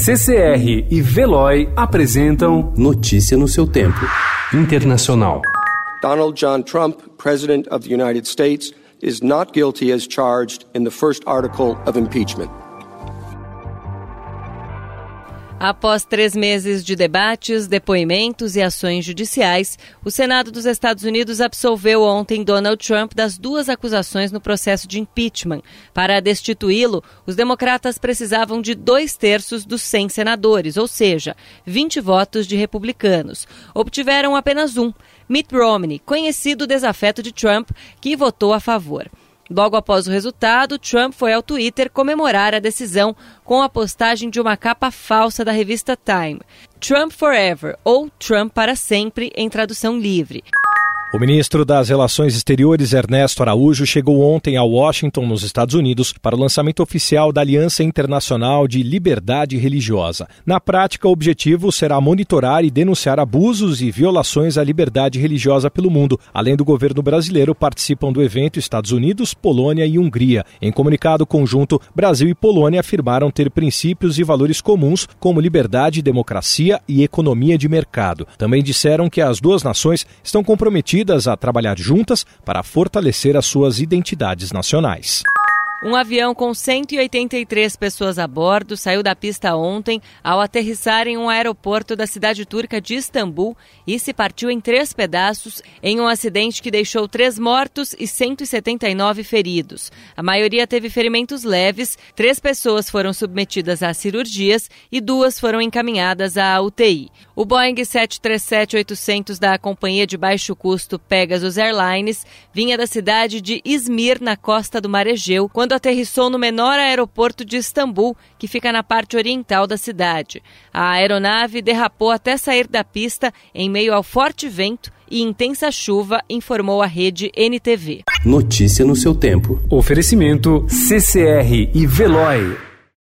CCR e Veloy apresentam Notícia no seu tempo. Internacional. Donald John Trump, President of the United States, is not guilty as charged in the first article of impeachment. Após três meses de debates, depoimentos e ações judiciais, o Senado dos Estados Unidos absolveu ontem Donald Trump das duas acusações no processo de impeachment. Para destituí-lo, os democratas precisavam de dois terços dos 100 senadores, ou seja, 20 votos de republicanos. Obtiveram apenas um, Mitt Romney, conhecido desafeto de Trump, que votou a favor. Logo após o resultado, Trump foi ao Twitter comemorar a decisão com a postagem de uma capa falsa da revista Time. Trump Forever ou Trump para sempre em tradução livre. O ministro das Relações Exteriores, Ernesto Araújo, chegou ontem a Washington, nos Estados Unidos, para o lançamento oficial da Aliança Internacional de Liberdade Religiosa. Na prática, o objetivo será monitorar e denunciar abusos e violações à liberdade religiosa pelo mundo. Além do governo brasileiro, participam do evento Estados Unidos, Polônia e Hungria. Em comunicado conjunto, Brasil e Polônia afirmaram ter princípios e valores comuns, como liberdade, democracia e economia de mercado. Também disseram que as duas nações estão comprometidas a trabalhar juntas para fortalecer as suas identidades nacionais. Um avião com 183 pessoas a bordo saiu da pista ontem ao aterrissar em um aeroporto da cidade turca de Istambul e se partiu em três pedaços em um acidente que deixou três mortos e 179 feridos. A maioria teve ferimentos leves, três pessoas foram submetidas a cirurgias e duas foram encaminhadas à UTI. O Boeing 737-800 da companhia de baixo custo Pegasus Airlines vinha da cidade de Izmir, na costa do Mar Egeu, quando quando aterrissou no menor aeroporto de Istambul, que fica na parte oriental da cidade. A aeronave derrapou até sair da pista em meio ao forte vento e intensa chuva, informou a rede NTV. Notícia no seu tempo. Oferecimento CCR e Veloy.